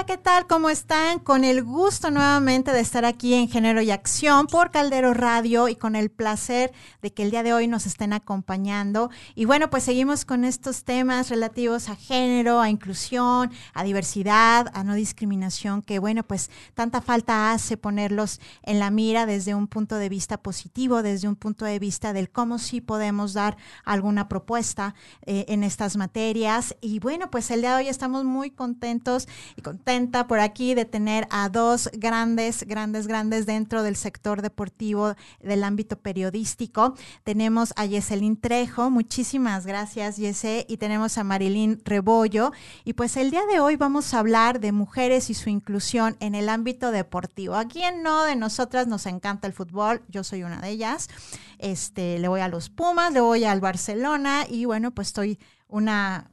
Hola, ¿qué tal? ¿Cómo están? Con el gusto nuevamente de estar aquí en Género y Acción por Caldero Radio y con el placer de que el día de hoy nos estén acompañando. Y bueno, pues seguimos con estos temas relativos a género, a inclusión, a diversidad, a no discriminación, que bueno, pues tanta falta hace ponerlos en la mira desde un punto de vista positivo, desde un punto de vista del cómo sí podemos dar alguna propuesta eh, en estas materias. Y bueno, pues el día de hoy estamos muy contentos y por aquí de tener a dos grandes, grandes, grandes dentro del sector deportivo del ámbito periodístico. Tenemos a Yeselín Trejo, muchísimas gracias Yese, y tenemos a Marilyn Rebollo. Y pues el día de hoy vamos a hablar de mujeres y su inclusión en el ámbito deportivo. ¿A quién no de nosotras nos encanta el fútbol? Yo soy una de ellas. Este, le voy a los Pumas, le voy al Barcelona y bueno, pues estoy una,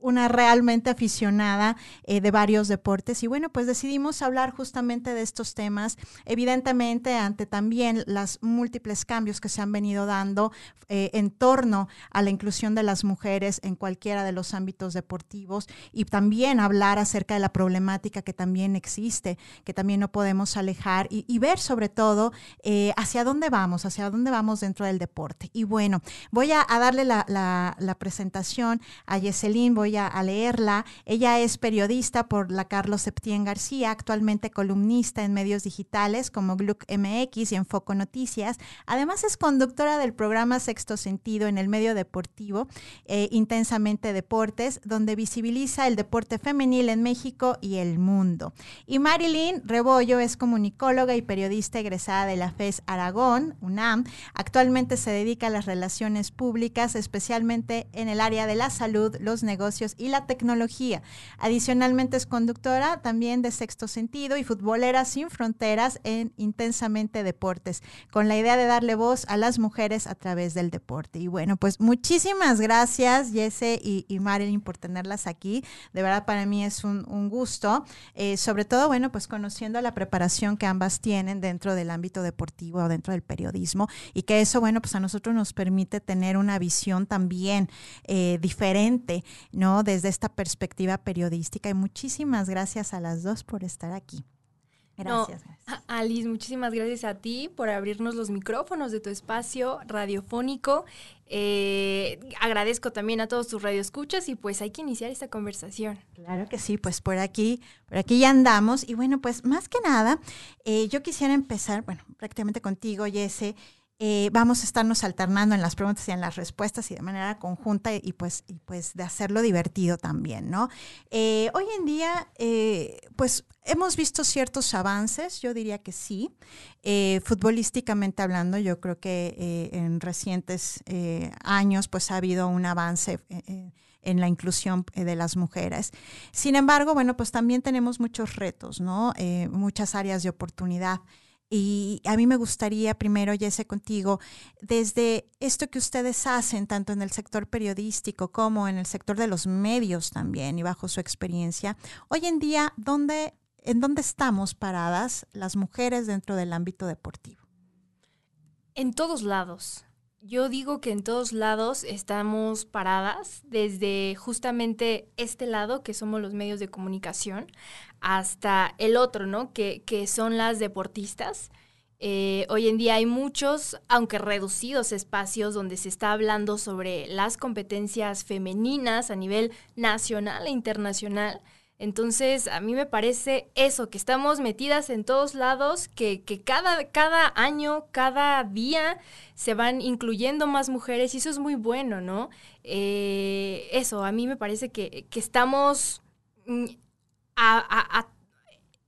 una realmente aficionada eh, de varios deportes y bueno, pues decidimos hablar justamente de estos temas, evidentemente ante también las múltiples cambios que se han venido dando eh, en torno a la inclusión de las mujeres en cualquiera de los ámbitos deportivos y también hablar acerca de la problemática que también existe, que también no podemos alejar y, ver sobre todo eh, hacia dónde vamos, hacia dónde vamos dentro del deporte. Y bueno, voy a, darle la, la, presentación a Yeselín, voy a, leerla. Ella es periodista por la Carlos Septién García, actualmente columnista en medios digitales como Gluck MX y Enfoco Noticias. Además es conductora del programa Sexto Sentido en el medio deportivo, eh, Intensamente Deportes, donde visibiliza el deporte femenil en México y el mundo. Y Marilyn Rebollo es comunicóloga y periodista egresada de la FES Aragón, UNAM. Actualmente se dedica a las relaciones públicas, especialmente en el área de la salud, los negocios y la tecnología. Adicionalmente es conductora también de Sexto Sentido y futbolera sin fronteras en Intensamente Deportes, con la idea de darle voz a las mujeres a través del deporte. Y bueno, pues muchísimas gracias Jesse y, Marilyn por tenerlas aquí. De verdad para mí es un, gusto, eh, sobre todo, bueno, pues conociendo la preparación que ambas tienen dentro del ámbito deportivo o dentro del periodismo y que eso, bueno, pues a nosotros nos permite tener una visión también eh, diferente, ¿no? Desde esta perspectiva periodística. Y muchísimas gracias a las dos por estar aquí. Gracias, Alice, muchísimas gracias a ti por abrirnos los micrófonos de tu espacio radiofónico. Eh, agradezco también a todos tus radioescuchas y pues hay que iniciar esta conversación. Claro que sí, pues por aquí, por aquí ya andamos. Y bueno, pues más que nada, eh, yo quisiera empezar, bueno, prácticamente contigo, Jesse, eh, vamos a estarnos alternando en las preguntas y en las respuestas y de manera conjunta y pues, pues de hacerlo divertido también, ¿no? Eh, hoy en día, eh, pues hemos visto ciertos avances, yo diría que sí. futbolísticamente hablando, yo creo que en recientes años pues ha habido un avance en la inclusión de las mujeres. Sin embargo, bueno, pues también tenemos muchos retos, ¿no? muchas áreas de oportunidad. Y a mí me gustaría primero, Jesse, contigo, desde esto que ustedes hacen, tanto en el sector periodístico como en el sector de los medios también, y bajo su experiencia, hoy en día, ¿dónde, ¿en dónde estamos paradas las mujeres dentro del ámbito deportivo? En todos lados. Yo digo que en todos lados estamos paradas, desde justamente este lado, que somos los medios de comunicación, hasta el otro, ¿no? Que, son las deportistas. Eh, hoy en día hay muchos, aunque reducidos espacios donde se está hablando sobre las competencias femeninas a nivel nacional e internacional. Entonces, a mí me parece eso, que estamos metidas en todos lados, que, cada, cada año, cada día se van incluyendo más mujeres y eso es muy bueno, ¿no? Eh, eso, a mí me parece que, estamos mm,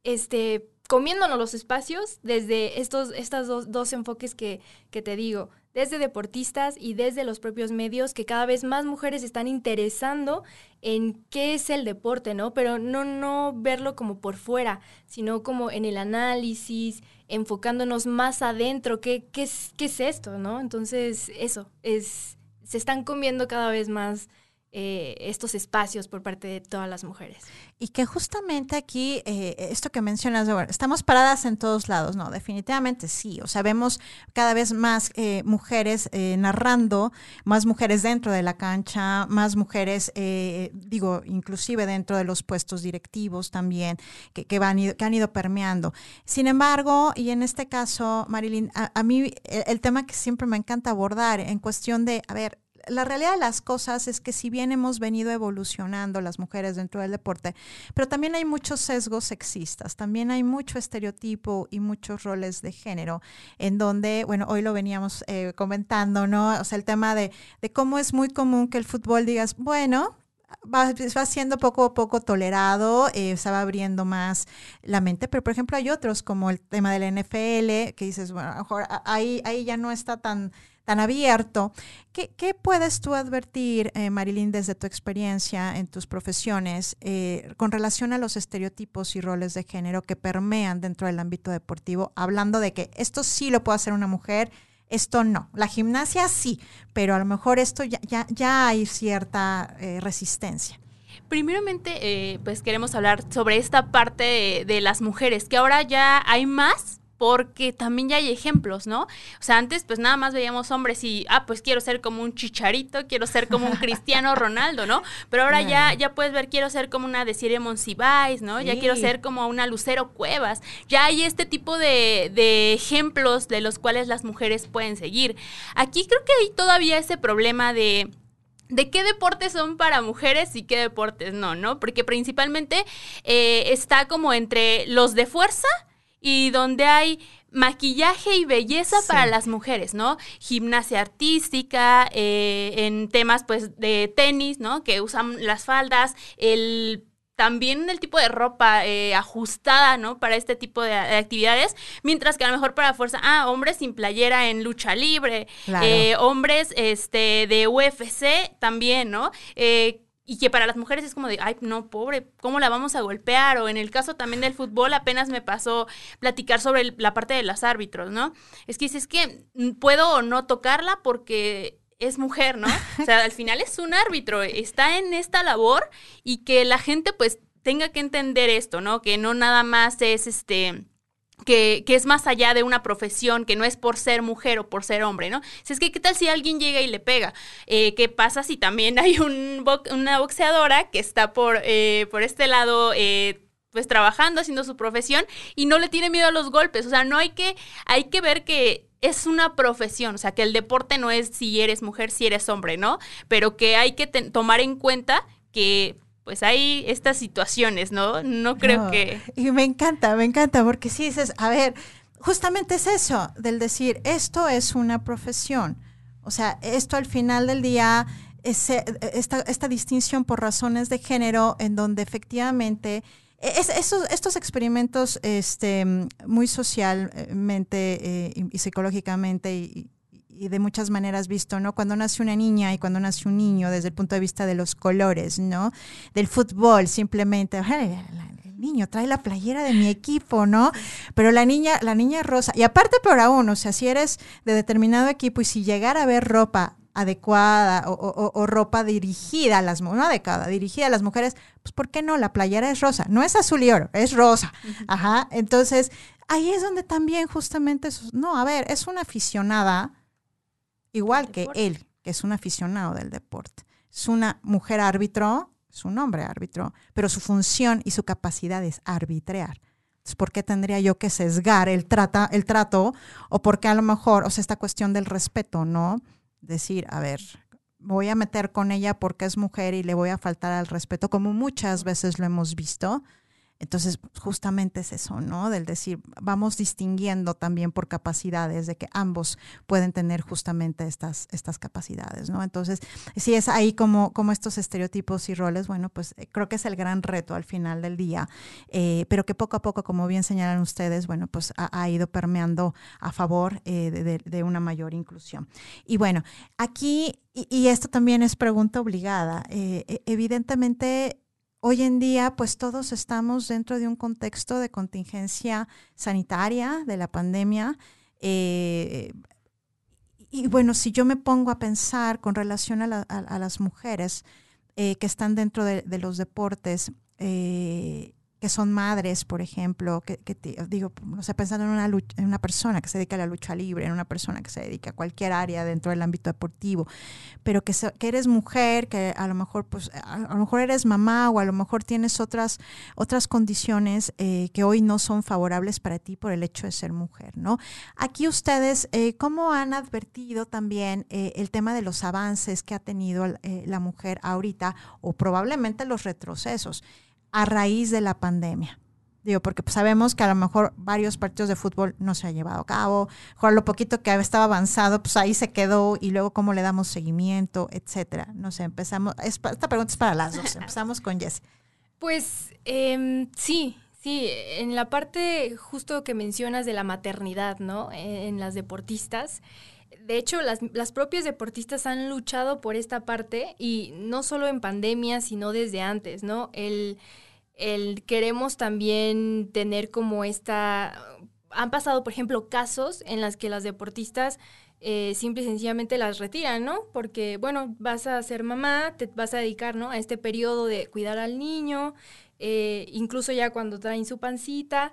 este, comiéndonos los espacios desde estos estas dos, dos enfoques que, que te digo desde deportistas y desde los propios medios, que cada vez más mujeres están interesando en qué es el deporte, ¿no? Pero no, no verlo como por fuera, sino como en el análisis, enfocándonos más adentro, qué, qué, es, qué es esto, ¿no? Entonces, eso, es, se están comiendo cada vez más eh, estos espacios por parte de todas las mujeres. Y que justamente aquí, eh, esto que mencionas, estamos paradas en todos lados, ¿no? Definitivamente sí. O sea, vemos cada vez más eh, mujeres narrando, más mujeres dentro de la cancha, más mujeres, digo, inclusive dentro de los puestos directivos también, que, van, que han ido permeando. Sin embargo, y en este caso, Marilyn, a, mí el tema que siempre me encanta abordar en cuestión de, a ver, la realidad de las cosas es que si bien hemos venido evolucionando las mujeres dentro del deporte, pero también hay muchos sesgos sexistas, también hay mucho estereotipo y muchos roles de género, en donde, bueno, hoy lo veníamos eh, comentando, ¿no? O sea, el tema de, de cómo es muy común que el fútbol digas, bueno, Va, va, siendo poco a poco tolerado, eh, se va abriendo más la mente, pero por ejemplo hay otros como el tema del NFL, que dices, bueno, a lo mejor ahí, ahí ya no está tan tan abierto. ¿Qué, puedes tú advertir, eh, Marilyn, desde tu experiencia en tus profesiones eh, con relación a los estereotipos y roles de género que permean dentro del ámbito deportivo, hablando de que esto sí lo puede hacer una mujer? Esto no, la gimnasia sí, pero a lo mejor esto ya, ya, ya hay cierta eh, resistencia. Primeramente, pues queremos hablar sobre esta parte de las mujeres, que ahora ya hay más porque también ya hay ejemplos, ¿no? O sea, antes pues nada más veíamos hombres y, ah, pues quiero ser como un chicharito, quiero ser como un Cristiano Ronaldo, ¿no? Pero ahora ya, ya puedes ver, quiero ser como una Desiree Monsiváis, ¿no? Ya quiero ser como una Lucero Cuevas. Ya hay este tipo de, de ejemplos de los cuales las mujeres pueden seguir. Aquí creo que hay todavía ese problema de de qué deportes son para mujeres y qué deportes no, ¿no? Porque principalmente eh, está como entre los de fuerza y donde hay maquillaje y belleza para las mujeres, ¿no? Gimnasia artística, eh, en temas pues de tenis, ¿no? Que usan las faldas, el también el tipo de ropa eh, ajustada, ¿no? Para este tipo de, actividades, mientras que a lo mejor para fuerza, ah, hombres sin playera en lucha libre, eh, hombres este, de UFC también, ¿no? Eh, y que para las mujeres es como de, ay, no, pobre, ¿cómo la vamos a golpear? O en el caso también del fútbol, apenas me pasó platicar sobre la parte de los árbitros, ¿no? Es que dices que puedo o no tocarla porque es mujer, ¿no? O sea, al final es un árbitro, está en esta labor y que la gente pues tenga que entender esto, ¿no? Que no nada más es este que, es más allá de una profesión, que no es por ser mujer o por ser hombre, ¿no? Si es que, ¿qué tal si alguien llega y le pega? Eh, ¿Qué pasa si también hay un una boxeadora que está por, eh, por este lado, eh, pues trabajando, haciendo su profesión y no le tiene miedo a los golpes? O sea, no hay que, hay que ver que es una profesión, o sea, que el deporte no es si eres mujer, si eres hombre, ¿no? Pero que hay que tomar en cuenta que pues hay estas situaciones, ¿no? No creo que... Y me encanta, me encanta, porque si dices, a ver, justamente es eso, del decir, esto es una profesión. O sea, esto al final del día, esta, esta distinción por razones de género, en donde efectivamente... Es, estos experimentos este, muy socialmente eh, y, psicológicamente y, y de muchas maneras visto, ¿no? Cuando nace una niña y cuando nace un niño desde el punto de vista de los colores, ¿no? Del fútbol, simplemente, el niño trae la playera de mi equipo, ¿no? Pero la niña, la niña rosa, y aparte peor aún, o sea, si eres de determinado equipo y si llegara a ver ropa adecuada o, ropa dirigida a las mujeres, no adecuada, dirigida a las mujeres, pues ¿por qué no? La playera es rosa, no es azul y oro, es rosa. Ajá, entonces ahí es donde también justamente, no, a ver, es una aficionada igual que él, que es un aficionado del deporte. Es una mujer árbitro, es un hombre árbitro, pero su función y su capacidad es arbitrear. Entonces, ¿por qué tendría yo que sesgar el, trata, el trato? O porque a lo mejor, o sea, esta cuestión del respeto, ¿no? Decir, a ver, voy a meter con ella porque es mujer y le voy a faltar al respeto, como muchas veces lo hemos visto. Entonces, justamente es eso, ¿no? Del decir, vamos distinguiendo también por capacidades, de que ambos pueden tener justamente estas, estas capacidades, ¿no? Entonces, si es ahí como, como estos estereotipos y roles, bueno, pues eh, creo que es el gran reto al final del día, eh, pero que poco a poco, como bien señalan ustedes, bueno, pues ha, ido permeando a favor eh, de, una mayor inclusión. Y bueno, aquí, y, y esto también es pregunta obligada, e, evidentemente Hoy en día, pues todos estamos dentro de un contexto de contingencia sanitaria de la pandemia. Eh, y bueno, si yo me pongo a pensar con relación a, las mujeres, eh, que están dentro de, de los deportes, eh, que son madres, por ejemplo, que, que digo, no sé, pensando en una, lucha- en una persona que se dedica a la lucha libre, en una persona que se dedica a cualquier área dentro del ámbito deportivo, pero que, que eres mujer, que a lo mejor, pues, a, lo mejor eres mamá o a lo mejor tienes otras, otras condiciones eh, que hoy no son favorables para ti por el hecho de ser mujer, ¿no? Aquí ustedes, eh, ¿cómo han advertido también eh, el tema de los avances que ha tenido la mujer ahorita o probablemente los retrocesos a raíz de la pandemia? Digo, porque pues, sabemos que a lo mejor varios partidos de fútbol no se han llevado a cabo, mejor lo poquito que estaba avanzado, pues ahí se quedó y luego cómo le damos seguimiento, etcétera. No sé, empezamos, esta pregunta es para las dos, empezamos con Jess. Pues em, sí, sí, en la parte justo que mencionas de la maternidad, ¿no? En, en las deportistas. De hecho, las, las propias deportistas han luchado por esta parte y no solo en pandemia, sino desde antes, ¿no? El, el queremos también tener como esta... Han pasado, por ejemplo, casos en las que las deportistas eh, simple y sencillamente las retiran, ¿no? Porque, bueno, vas a ser mamá, te vas a dedicar, ¿no? A este periodo de cuidar al niño, eh, incluso ya cuando traen su pancita,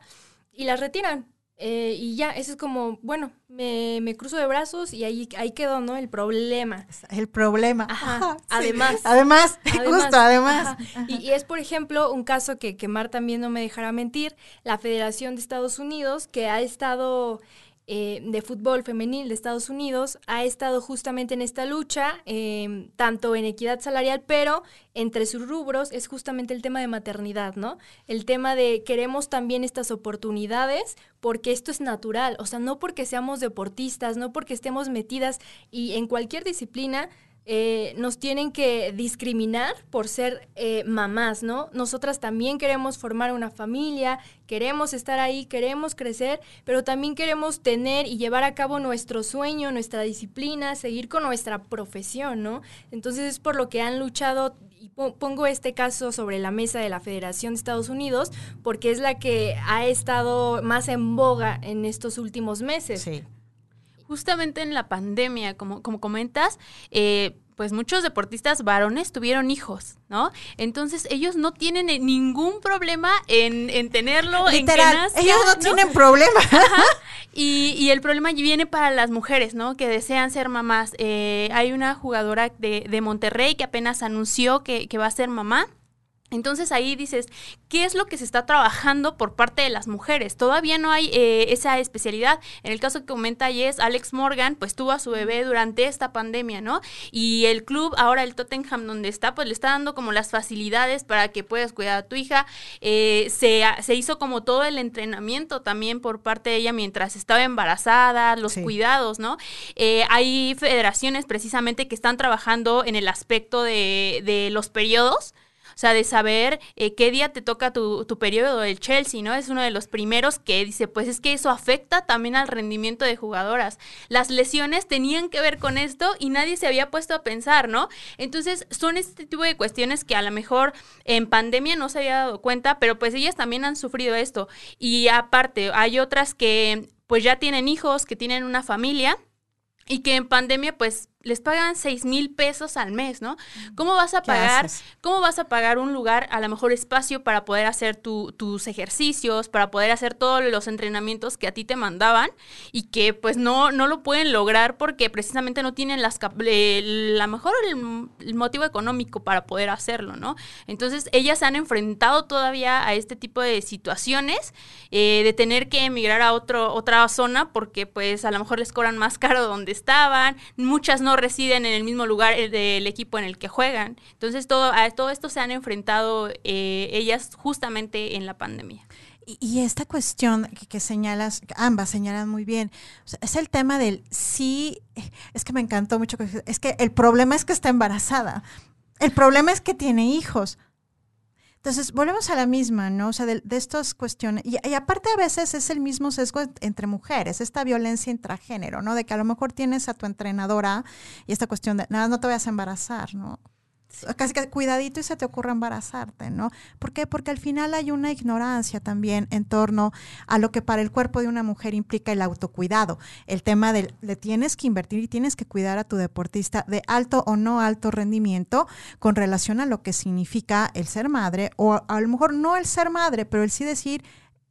y las retiran. Eh, y ya, eso es como, bueno, me, me cruzo de brazos y ahí, ahí quedó, ¿no? El problema. El problema. Ajá, Sí. además. Además, Además, justo, además. ajá. Y, y es, por ejemplo, un caso que, que Mar también no me dejará mentir, la Federación de Estados Unidos, que ha estado eh, de fútbol femenil de Estados Unidos, ha estado justamente en esta lucha, eh, tanto en equidad salarial, pero entre sus rubros es justamente el tema de maternidad, ¿no? El tema de queremos también estas oportunidades porque esto es natural, o sea, no porque seamos deportistas, no porque estemos metidas y en cualquier disciplina, eh, nos tienen que discriminar por ser eh, mamás, ¿no? Nosotras también queremos formar una familia, queremos estar ahí, queremos crecer, pero también queremos tener y llevar a cabo nuestro sueño, nuestra disciplina, seguir con nuestra profesión, ¿no? Entonces es por lo que han luchado y po- pongo este caso sobre la mesa de la Federación de Estados Unidos porque es la que ha estado más en boga en estos últimos meses. Sí. Justamente en la pandemia, como, como comentas, eh, pues muchos deportistas varones tuvieron hijos, ¿no? Entonces ellos no tienen eh, ningún problema en, en tenerlo, en que Literal, nazca, ellos no, ¿no? tienen problema. Y, y el problema viene para las mujeres, ¿no? Que desean ser mamás. Eh, hay una jugadora de, de Monterrey que apenas anunció que, que va a ser mamá. Entonces ahí dices, ¿qué es lo que se está trabajando por parte de las mujeres? Todavía no hay eh, esa especialidad. En el caso que comenta Alex Morgan, pues tuvo a su bebé durante esta pandemia, ¿no? Y el club, ahora el Tottenham donde está, pues le está dando como las facilidades para que puedas cuidar a tu hija. Eh, se, se hizo como todo el entrenamiento también por parte de ella mientras estaba embarazada, los Sí. cuidados, ¿no? Eh, hay federaciones precisamente que están trabajando en el aspecto de, de los periodos. Sea, de saber eh, qué día te toca tu, tu periodo del Chelsea, ¿no? Es uno de los primeros que dice, pues es que eso afecta también al rendimiento de jugadoras. Las lesiones tenían que ver con esto y nadie se había puesto a pensar, ¿no? Entonces, son este tipo de cuestiones que a lo mejor en pandemia no se había dado cuenta, pero pues ellas también han sufrido esto. Y aparte, hay otras que pues ya tienen hijos, que tienen una familia y que en pandemia pues les pagan seis mil pesos al mes, ¿no? ¿Cómo vas a ¿Qué pagar? ¿Cómo vas a pagar un lugar, a lo mejor espacio para poder hacer tu- tus ejercicios, para poder hacer todos los entrenamientos que a ti te mandaban y que pues no, no lo pueden lograr porque precisamente no tienen las eh, la mejor el, el motivo económico para poder hacerlo, ¿no? Entonces ellas se han enfrentado todavía a este tipo de situaciones eh, de tener que emigrar a otro, otra zona porque pues a lo mejor les cobran más caro donde estaban, muchas no residen en el mismo lugar eh, del equipo en el que juegan. Entonces todo, a todo esto se han enfrentado eh, ellas justamente en la pandemia. Y, esta cuestión que, que señalas, ambas señalan muy bien, es el tema del sí, es que me encantó mucho, es que el problema es que está embarazada, el problema es que tiene hijos. Entonces, volvemos a la misma, ¿no? O sea, de, de estas cuestiones. Y, y aparte a veces es el mismo sesgo en- entre mujeres, esta violencia intragénero, ¿no? De que a lo mejor tienes a tu entrenadora y esta cuestión de, nada, no te vayas a embarazar, ¿no? Casi que cuidadito y se te ocurre embarazarte, ¿no? ¿Por qué? Porque al final hay una ignorancia también en torno a lo que para el cuerpo de una mujer implica el autocuidado. El tema de le tienes que invertir y tienes que cuidar a tu deportista de alto o no alto rendimiento con relación a lo que significa el ser madre o a lo mejor no el ser madre, pero el sí decir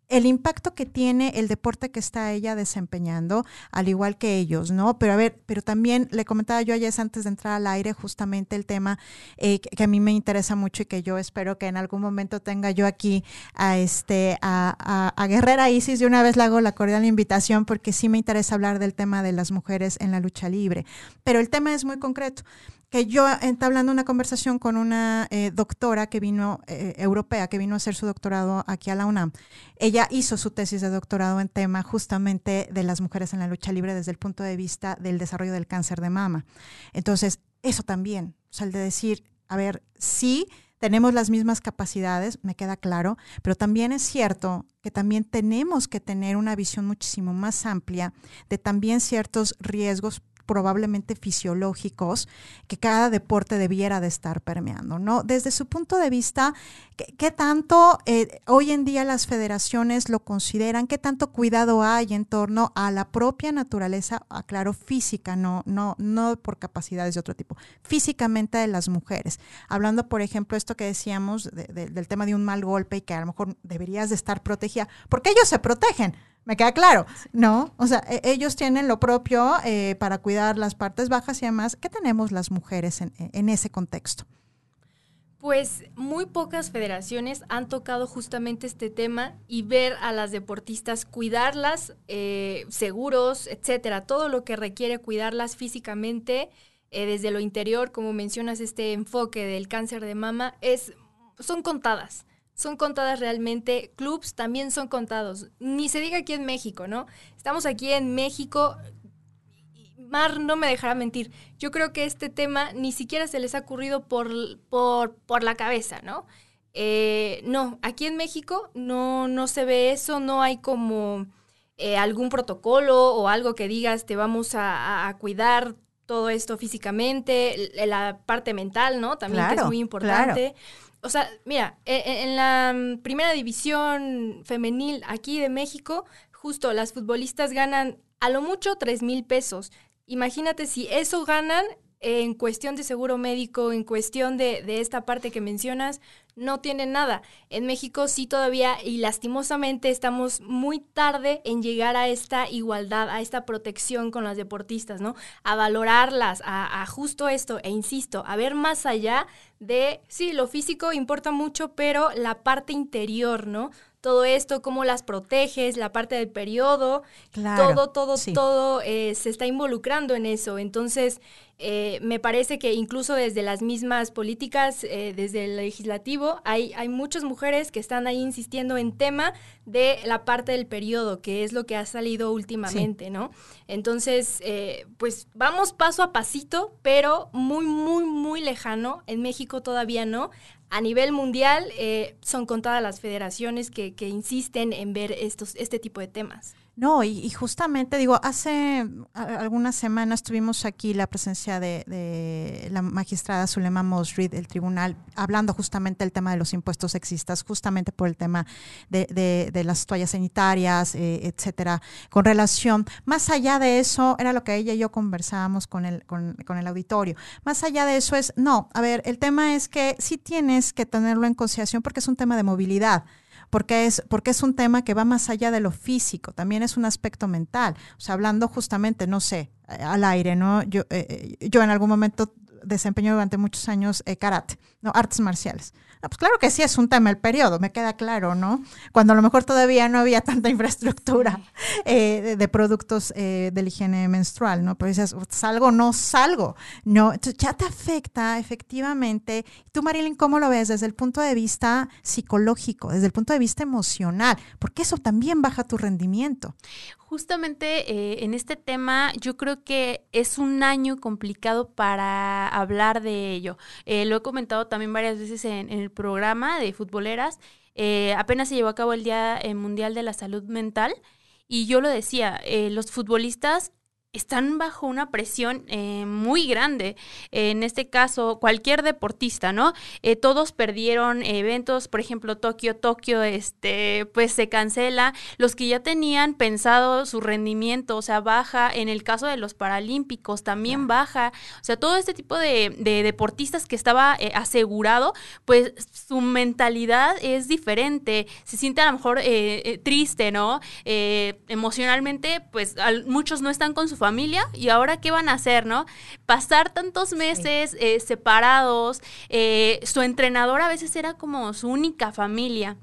el impacto que tiene el deporte que está ella desempeñando, al igual que ellos, ¿no? Pero a ver, pero también le comentaba yo ayer antes de entrar al aire justamente el tema eh, que, a mí me interesa mucho y que yo espero que en algún momento tenga yo aquí a este a, a, Guerrera Isis. De una vez le hago la cordial invitación porque sí me interesa hablar del tema de las mujeres en la lucha libre. Pero el tema es muy concreto que yo entablando una conversación con una eh, doctora que vino, eh, europea, que vino a hacer su doctorado aquí a la UNAM. Ella hizo su tesis de doctorado en tema justamente de las mujeres en la lucha libre desde el punto de vista del desarrollo del cáncer de mama. Entonces, eso también, o sea, el de decir, a ver, sí, tenemos las mismas capacidades, me queda claro, pero también es cierto que también tenemos que tener una visión muchísimo más amplia de también ciertos riesgos probablemente fisiológicos que cada deporte debiera de estar permeando, ¿no? Desde su punto de vista, ¿qué, tanto eh, hoy en día las federaciones lo consideran? ¿Qué tanto cuidado hay en torno a la propia naturaleza, aclaro, física, no, no, no por capacidades de otro tipo, físicamente de las mujeres? Hablando, por ejemplo, esto que decíamos del tema de un mal golpe y que a lo mejor deberías de estar protegida, porque ellos se protegen, me queda claro, ¿no? O sea, e, ellos tienen lo propio eh, para cuidar las partes bajas y además, ¿qué tenemos las mujeres en, ese contexto? Pues muy pocas federaciones han tocado justamente este tema y ver a las deportistas cuidarlas, eh, seguros, etcétera, todo lo que requiere cuidarlas físicamente eh, desde lo interior, como mencionas este enfoque del cáncer de mama, es son contadas son contadas realmente, clubs también son contados. Ni se diga aquí en México, ¿no? Estamos aquí en México. Mar no me dejará mentir. Yo creo que este tema ni siquiera se les ha ocurrido por, por, por la cabeza, ¿no? Eh, no, aquí en México no, no se ve eso, no hay como eh, algún protocolo o algo que digas te vamos a, cuidar todo esto físicamente, la parte mental, ¿no? También que es muy importante. O sea, mira, e, e, en la mm, primera división femenil aquí de México, justo las futbolistas ganan a lo mucho 3 mil pesos. Imagínate si eso ganan en cuestión de seguro médico, en cuestión de, de, esta parte que mencionas, no tienen nada. En México sí todavía y lastimosamente estamos muy tarde en llegar a esta igualdad, a esta protección con las deportistas, ¿no? A valorarlas, a, a justo esto, e insisto, a ver más allá de, sí, lo físico importa mucho, pero la parte interior, ¿no? Todo esto, cómo las proteges, la parte del periodo, todo, todo, todo eh, se está involucrando en eso. Entonces, eh, me parece que incluso desde las mismas políticas, eh, desde el legislativo, hay, hay muchas mujeres que están ahí insistiendo en tema de la parte del periodo, que es lo que ha salido últimamente, ¿no? Entonces, pues vamos paso a pasito, pero muy, muy, muy lejano. En México todavía no a nivel mundial eh, son contadas las federaciones que, que, insisten en ver estos, este tipo de temas. No, y, justamente digo, hace algunas semanas tuvimos aquí la presencia de, la magistrada Zulema Mosrid del tribunal, hablando justamente del tema de los impuestos sexistas, justamente por el tema de, las toallas sanitarias, eh, etcétera, con relación, más allá de eso, era lo que ella y yo conversábamos con el, con, con el auditorio, más allá de eso es, no, a ver, el tema es que sí tienes que tenerlo en consideración porque es un tema de movilidad porque es, porque es un tema que va más allá de lo físico, también es un aspecto mental. O sea, hablando justamente, no sé, eh, al aire, ¿no? Yo, eh, eh, yo en algún momento desempeño durante muchos años karate, ¿no? Artes marciales. Ah, pues claro que sí es un tema el periodo, me queda claro, ¿no? Cuando a lo mejor todavía no había tanta infraestructura eh, de, productos eh, de la higiene menstrual, ¿no? Pero dices, salgo, no salgo, ¿no? Entonces ya te afecta efectivamente. Tú, Marilyn, ¿cómo lo ves desde el punto de vista psicológico, desde el punto de vista emocional? Porque eso también baja tu rendimiento. Justamente eh, en este tema yo creo que es un año complicado para hablar de ello. lo he comentado también varias veces en, en el programa de futboleras. Eh, apenas se llevó a cabo el Día eh, Mundial de la Salud Mental y yo lo decía, eh, los futbolistas están bajo una presión eh, muy grande. en este caso, cualquier deportista, ¿no? Eh, todos perdieron eventos, por ejemplo, Tokio, Tokio, este, pues se cancela. Los que ya tenían pensado su rendimiento, o sea, baja. En el caso de los Paralímpicos, también baja. O sea, todo este tipo de, deportistas que estaba eh, asegurado, pues su mentalidad es diferente. Se siente a lo mejor triste, ¿no? emocionalmente, pues muchos no están con su familia familia y ahora qué van a hacer, ¿no? Pasar tantos meses eh, separados, eh, su entrenador a veces era como su única familia.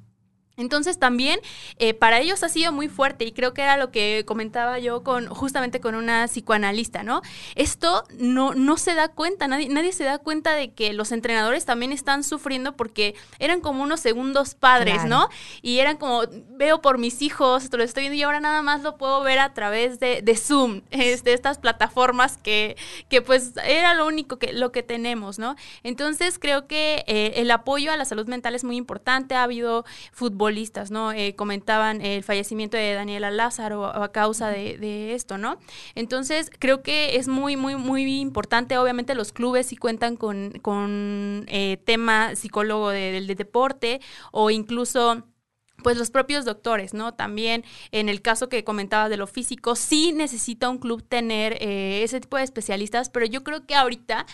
Entonces también eh, para ellos ha sido muy fuerte y creo que era lo que comentaba yo con justamente con una psicoanalista, ¿no? Esto no, no se da cuenta, nadie, nadie se da cuenta de que los entrenadores también están sufriendo porque eran como unos segundos padres, ¿no? Y eran como, veo por mis hijos, esto lo estoy viendo y ahora nada más lo puedo ver a través de, de Zoom, de estas plataformas que, que pues era lo único que, lo que tenemos, ¿no? Entonces creo que eh, el apoyo a la salud mental es muy importante, ha habido fútbol ¿no? Eh, comentaban el fallecimiento de Daniela Lázaro a causa de, esto, ¿no? Entonces, creo que es muy, muy, muy importante. Obviamente los clubes sí cuentan con, con eh, tema psicólogo del deporte o incluso pues los propios doctores, ¿no? También en el caso que comentabas de lo físico, sí necesita un club tener eh, ese tipo de especialistas, pero yo creo que ahorita,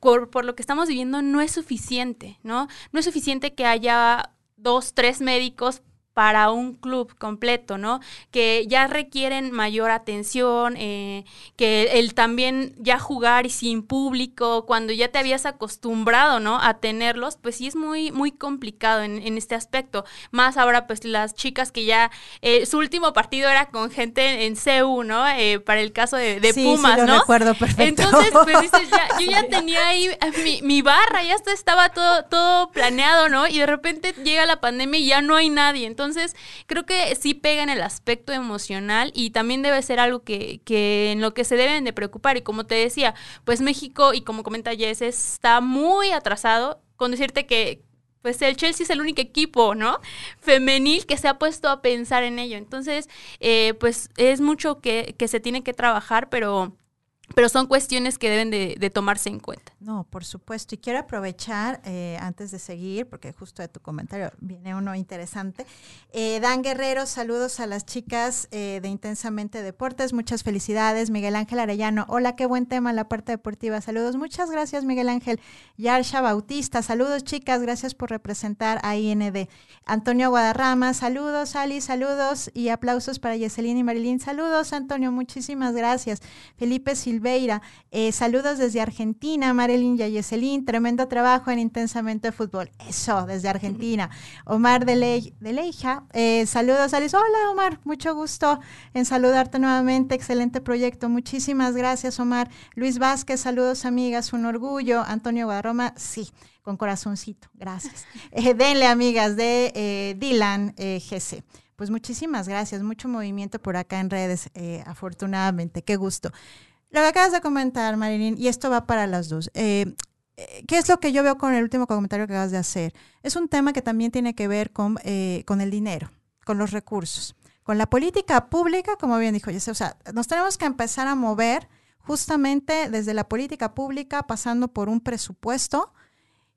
por, por, lo que estamos viviendo, no es suficiente, ¿no? No es suficiente que haya dos, tres médicos para un club completo, ¿no? Que ya requieren mayor atención, eh, que el también ya jugar sin público, cuando ya te habías acostumbrado, ¿no? A tenerlos, pues sí es muy, muy complicado en, este aspecto. Más ahora, pues las chicas que ya, eh, su último partido era con gente en CEU, ¿no? Eh, para el caso de, de sí, Pumas, sí, lo recuerdo perfecto. Entonces, pues dices, ya, yo ya tenía ahí mi, mi barra, ya estaba todo, todo planeado, ¿no? Y de repente llega la pandemia y ya no hay nadie. Entonces, entonces, creo que sí pega en el aspecto emocional y también debe ser algo que, que en lo que se deben de preocupar. Y como te decía, pues México, y como comenta Jess, está muy atrasado con decirte que pues el Chelsea es el único equipo, ¿no? Femenil que se ha puesto a pensar en ello. Entonces, eh, pues es mucho que, que se tiene que trabajar, pero pero son cuestiones que deben de, tomarse en cuenta. No, por supuesto. Y quiero aprovechar, eh, antes de seguir, porque justo de tu comentario viene uno interesante. Eh, Dan Guerrero, saludos a las chicas eh, de Intensamente Deportes. Muchas felicidades. Miguel Ángel Arellano, hola, qué buen tema la parte deportiva. Saludos, muchas gracias, Miguel Ángel. Yarsha Bautista, saludos, chicas, gracias por representar a IND. Antonio Guadarrama, saludos, Ali, saludos y aplausos para Yeselín y Marilyn. Saludos, Antonio, muchísimas gracias. Felipe Silva Silveira. Eh, saludos desde Argentina, Marilyn Yayeselín. Tremendo trabajo en Intensamente Fútbol. Eso, desde Argentina. Omar de, Leija. Eh, saludos, Alice. Hola, Omar. Mucho gusto en saludarte nuevamente. Excelente proyecto. Muchísimas gracias, Omar. Luis Vázquez, saludos, amigas. Un orgullo. Antonio Guadarroma, sí con corazoncito, gracias. Eh, denle, amigas, de Dylan GC. Pues muchísimas gracias, mucho movimiento por acá en redes, afortunadamente, qué gusto. Lo que acabas de comentar, Marilyn, y esto va para las dos. Eh, eh, ¿Qué es lo que yo veo con el último comentario que acabas de hacer? Es un tema que también tiene que ver con, eh, con el dinero, con los recursos, con la política pública, como bien dijo Jesse. O sea, nos tenemos que empezar a mover justamente desde la política pública, pasando por un presupuesto,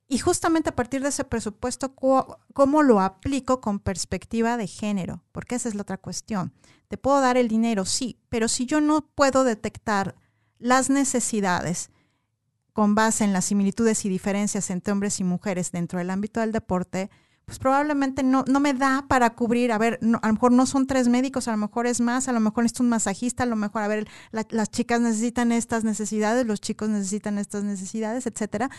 y justamente a partir de ese presupuesto, ¿cómo lo aplico con perspectiva de género? Porque esa es la otra cuestión. Te puedo dar el dinero, sí, pero si yo no puedo detectar las necesidades con base en las similitudes y diferencias entre hombres y mujeres dentro del ámbito del deporte, pues probablemente no, no me da para cubrir, a ver, a lo mejor no son tres médicos, a lo mejor es más, a lo mejor es un masajista, a lo mejor, a ver, las chicas necesitan estas necesidades, los chicos necesitan estas necesidades, etcétera.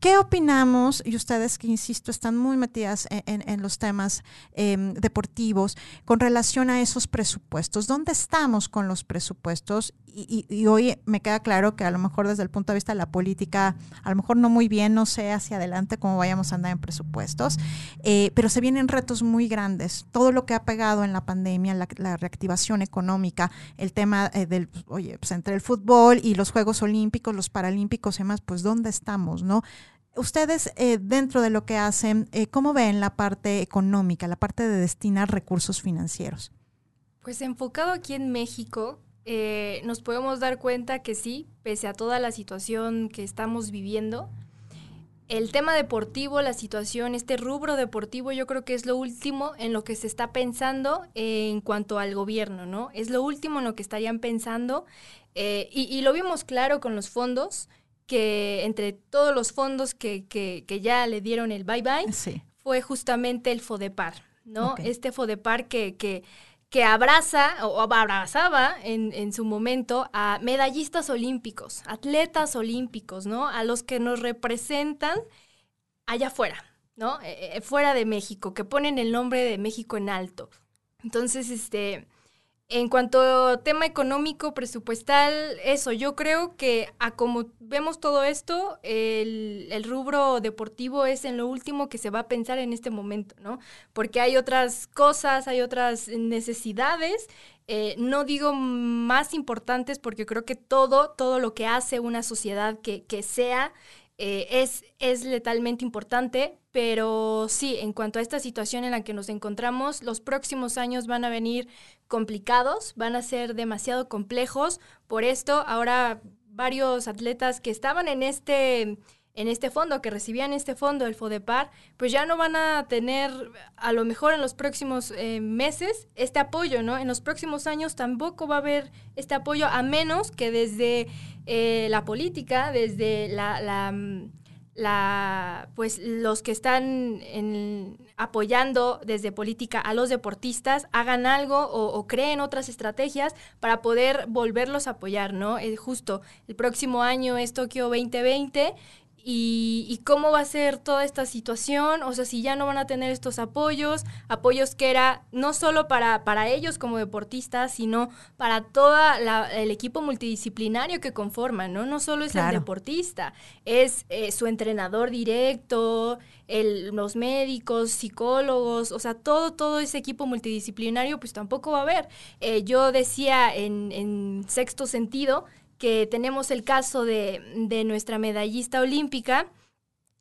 ¿Qué opinamos? Y ustedes que, insisto, están muy metidas en, los temas em, deportivos con relación a esos presupuestos. ¿Dónde estamos con los presupuestos? Y, hoy me queda claro que a lo mejor desde el punto de vista de la política, a lo mejor no muy bien, no sé hacia adelante cómo vayamos a andar en presupuestos, eh, pero se vienen retos muy grandes. Todo lo que ha pegado en la pandemia, la, reactivación económica, el tema eh, del, oye, pues entre el fútbol y los Juegos Olímpicos, los Paralímpicos y demás, pues ¿dónde estamos? ¿no? Ustedes, eh, dentro de lo que hacen, eh, ¿cómo ven la parte económica, la parte de destinar recursos financieros? Pues enfocado aquí en México, eh, nos podemos dar cuenta que sí, pese a toda la situación que estamos viviendo, el tema deportivo, la situación, este rubro deportivo, yo creo que es lo último en lo que se está pensando en cuanto al gobierno, ¿no? Es lo último en lo que estarían pensando. Eh, y, lo vimos claro con los fondos, que entre todos los fondos que, que, que ya le dieron el bye bye, fue justamente el FODEPAR, ¿no? Este FODEPAR que, que que abraza o abrazaba en, en, su momento a medallistas olímpicos, atletas olímpicos, ¿no? A los que nos representan allá afuera, ¿no? Eh, eh, fuera de México, que ponen el nombre de México en alto. Entonces, este, en cuanto a tema económico, presupuestal, eso, yo creo que a como vemos todo esto, el, rubro deportivo es en lo último que se va a pensar en este momento, ¿no? Porque hay otras cosas, hay otras necesidades, eh, no digo más importantes porque creo que todo, todo lo que hace una sociedad que, que sea eh, es, es letalmente importante, pero sí, en cuanto a esta situación en la que nos encontramos, los próximos años van a venir complicados, van a ser demasiado complejos. Por esto, ahora varios atletas que estaban en este en este fondo, que recibían este fondo, el FODEPAR, pues ya no van a tener, a lo mejor en los próximos eh, meses, este apoyo, ¿no? En los próximos años tampoco va a haber este apoyo, a menos que desde eh, la política, desde la, la, pues los que están apoyando desde política a los deportistas hagan algo o, o, creen otras estrategias para poder volverlos a apoyar, ¿no? Eh, justo el próximo año es Tokio 2020 y, cómo va a ser toda esta situación, o sea, si ya no van a tener estos apoyos, apoyos que era no solo para, para ellos como deportistas, sino para todo el equipo multidisciplinario que conforman, ¿no? No solo es el deportista, es eh, su entrenador directo, el, los médicos, psicólogos, o sea, todo, todo ese equipo multidisciplinario, pues tampoco va a haber. Eh, yo decía en, en sexto sentido, que tenemos el caso de, de nuestra medallista olímpica,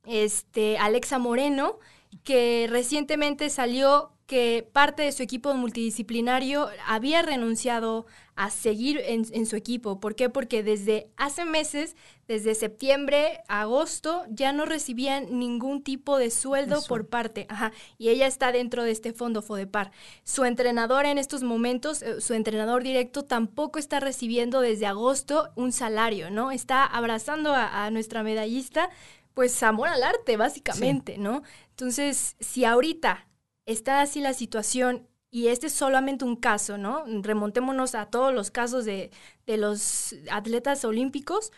este, Alexa Moreno, que recientemente salió que parte de su equipo multidisciplinario había renunciado a seguir en, su equipo. ¿Por qué? Porque desde hace meses, desde septiembre a agosto, ya no recibían ningún tipo de sueldo por parte. Ajá, y ella está dentro de este fondo FODEPAR. Su entrenador en estos momentos, eh, su entrenador directo, tampoco está recibiendo desde agosto un salario, ¿no? Está abrazando a, nuestra medallista, pues amor al arte, básicamente, ¿no? Entonces, si ahorita está así la situación y este es solamente un caso, ¿no? Remontémonos a todos los casos de, los atletas olímpicos.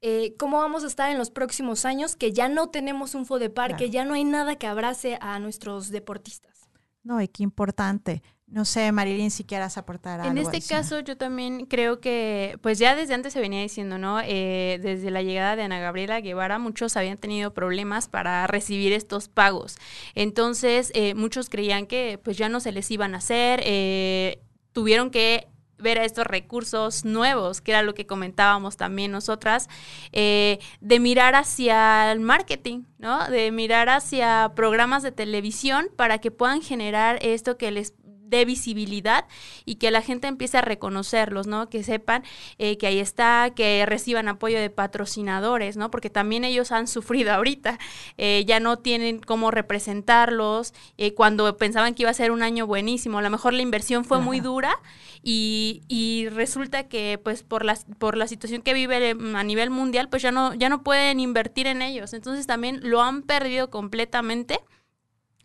Eh, ¿Cómo vamos a estar en los próximos años que ya no tenemos un FODEPAR, que ya no hay nada que abrace a nuestros deportistas? No, y qué importante. No sé, Marilyn, si quieras aportar algo. En este caso, yo también creo que, pues ya desde antes se venía diciendo, ¿no? Eh, desde la llegada de Ana Gabriela Guevara, muchos habían tenido problemas para recibir estos pagos. Entonces, eh, muchos creían que, pues ya no se les iban a hacer, eh, tuvieron que ver a estos recursos nuevos, que era lo que comentábamos también nosotras, de mirar hacia el marketing, ¿no? De mirar hacia programas de televisión para que puedan generar esto que les de visibilidad y que la gente empiece a reconocerlos, ¿no? Que sepan eh, que ahí está, que reciban apoyo de patrocinadores, ¿no? Porque también ellos han sufrido ahorita, eh, ya no tienen cómo representarlos, eh, cuando pensaban que iba a ser un año buenísimo, a lo mejor la inversión fue muy dura y, y, resulta que pues por la, por la situación que vive a nivel mundial, pues ya no, ya no pueden invertir en ellos, entonces también lo han perdido completamente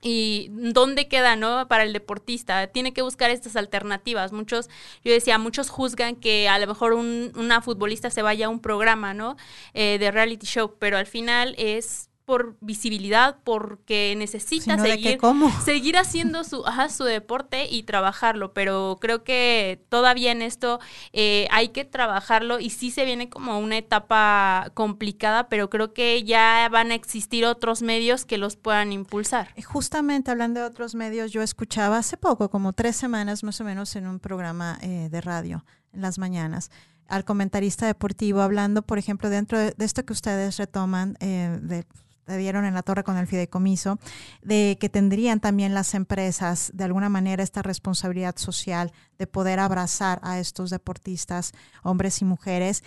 y dónde queda, ¿no? Para el deportista. Tiene que buscar estas alternativas. Muchos, yo decía, muchos juzgan que a lo mejor un, una futbolista se vaya a un programa, ¿no? Eh, de reality show, pero al final es por visibilidad, porque necesita seguir, seguir haciendo su, su deporte y trabajarlo, pero creo que todavía en esto eh, hay que trabajarlo y sí se viene como una etapa complicada, pero creo que ya van a existir otros medios que los puedan impulsar. Eh, justamente hablando de otros medios, yo escuchaba hace poco, como tres semanas más o menos, en un programa eh, de radio en las mañanas, al comentarista deportivo hablando, por ejemplo, dentro de, esto que ustedes retoman, de dieron en la torre con el fideicomiso, de que tendrían también las empresas de alguna manera esta responsabilidad social de poder abrazar a estos deportistas, hombres y mujeres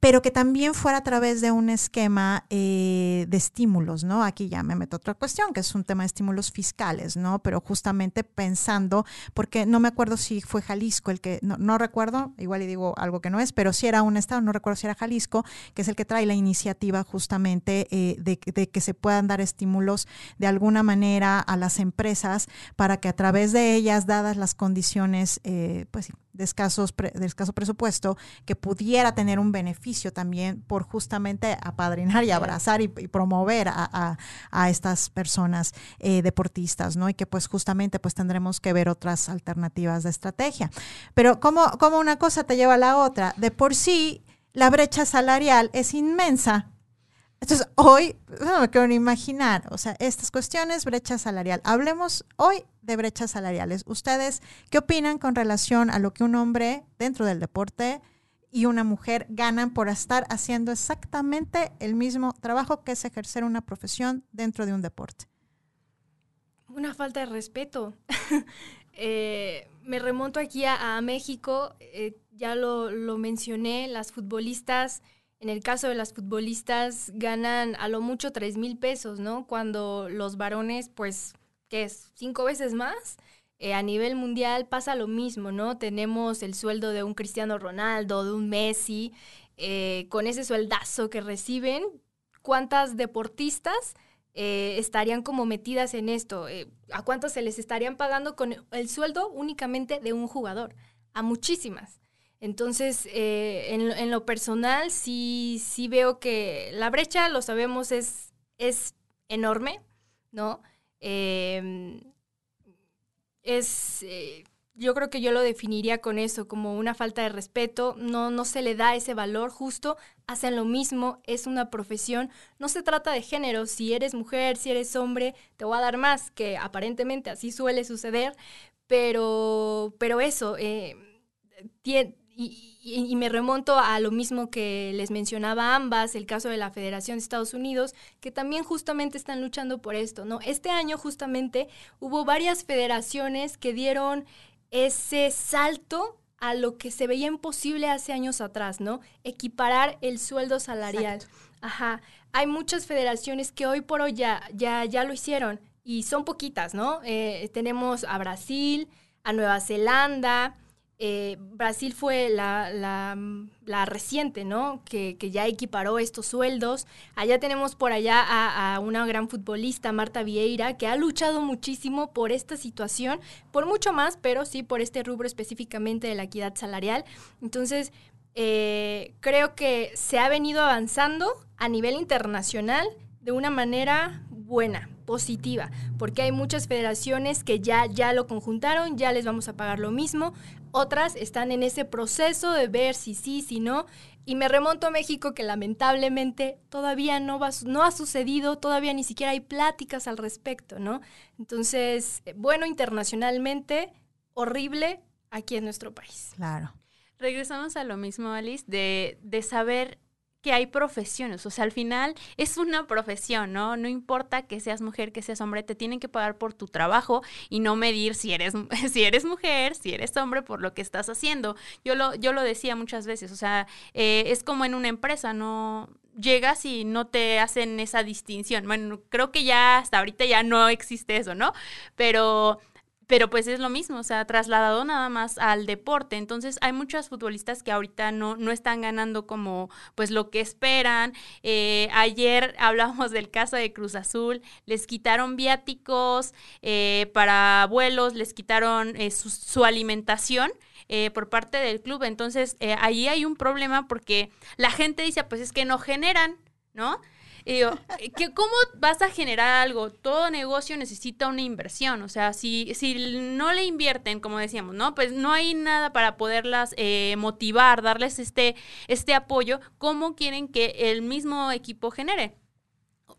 pero que también fuera a través de un esquema eh, de estímulos, ¿no? Aquí ya me meto otra cuestión, que es un tema de estímulos fiscales, ¿no? Pero justamente pensando, porque no me acuerdo si fue Jalisco el que, no, recuerdo, igual y digo algo que no es, pero si era un estado, no recuerdo si era Jalisco, que es el que trae la iniciativa justamente eh, de, de, que se puedan dar estímulos de alguna manera a las empresas para que a través de ellas, dadas las condiciones, eh, pues de, escasos de escaso presupuesto que pudiera tener un beneficio también por justamente apadrinar y abrazar y, promover a, estas personas eh, deportistas, ¿no? Y que pues justamente pues tendremos que ver otras alternativas de estrategia. Pero como, como una cosa te lleva a la otra, de por sí la brecha salarial es inmensa entonces, hoy, no me quiero ni imaginar, o sea, estas cuestiones, brecha salarial. Hablemos hoy de brechas salariales. ¿Ustedes qué opinan con relación a lo que un hombre dentro del deporte y una mujer ganan por estar haciendo exactamente el mismo trabajo que es ejercer una profesión dentro de un deporte? Una falta de respeto. Eh, me remonto aquí a, México, eh, ya lo, lo mencioné, las futbolistas en el caso de las futbolistas ganan a lo mucho 3 mil pesos, ¿no? Cuando los varones, pues, ¿qué es? ¿Cinco veces más? Eh, a nivel mundial pasa lo mismo, ¿no? Tenemos el sueldo de un Cristiano Ronaldo, de un Messi, eh, con ese sueldazo que reciben, ¿cuántas deportistas eh, estarían como metidas en esto? ¿A cuántos se les estarían pagando con el sueldo únicamente de un jugador? A muchísimas. Entonces, en, lo personal, sí, sí veo que la brecha, lo sabemos, es, es enorme, ¿no? Em, es, eh, yo creo que yo lo definiría con eso, como una falta de respeto, no, no se le da ese valor justo, hacen lo mismo, es una profesión, no se trata de género, si eres mujer, si eres hombre, te voy a dar más, que aparentemente así suele suceder, pero, pero eso, eh, y, me remonto a lo mismo que les mencionaba ambas, el caso de la Federación de Estados Unidos, que también justamente están luchando por esto, ¿no? Este año justamente hubo varias federaciones que dieron ese salto a lo que se veía imposible hace años atrás, ¿no? Equiparar el sueldo salarial. Ajá. Hay muchas federaciones que hoy por hoy ya, ya, ya lo hicieron y son poquitas, ¿no? Eh, tenemos a Brasil, a Nueva Zelanda, eh, Brasil fue la, reciente, ¿no? Que, ya equiparó estos sueldos. Allá tenemos por allá a, una gran futbolista, Marta Vieira, que ha luchado muchísimo por esta situación, por mucho más, pero sí por este rubro específicamente de la equidad salarial. Entonces, eh, creo que se ha venido avanzando a nivel internacional de una manera buena, positiva, porque hay muchas federaciones que ya, ya lo conjuntaron, ya les vamos a pagar lo mismo, otras están en ese proceso de ver si sí, si no, y me remonto a México que lamentablemente todavía no, va, no ha sucedido, todavía ni siquiera hay pláticas al respecto, ¿no? Entonces, bueno, internacionalmente, horrible aquí en nuestro país. Claro. Regresamos a lo mismo, Alice, de, de saber que hay profesiones, o sea, al final es una profesión, ¿no? No importa que seas mujer, que seas hombre, te tienen que pagar por tu trabajo y no medir si eres, si eres mujer, si eres hombre, por lo que estás haciendo. Yo lo, yo lo decía muchas veces, o sea, eh, es como en una empresa, no llegas y no te hacen esa distinción. Bueno, creo que ya hasta ahorita ya no existe eso, ¿no? Pero pero pues es lo mismo, o sea, trasladado nada más al deporte. Entonces hay muchas futbolistas que ahorita no, no están ganando como pues lo que esperan. Eh, ayer hablábamos del caso de Cruz Azul, les quitaron viáticos eh, para vuelos, les quitaron eh, su, alimentación. por parte del club. Entonces, ahí hay un problema porque la gente dice, pues es que no generan, ¿no? Digo, ¿qué, ¿cómo vas a generar algo? Todo negocio necesita una inversión. O sea, si, si no le invierten, como decíamos, ¿no? Pues no hay nada para poderlas eh, motivar, darles este, este apoyo. ¿Cómo quieren que el mismo equipo genere?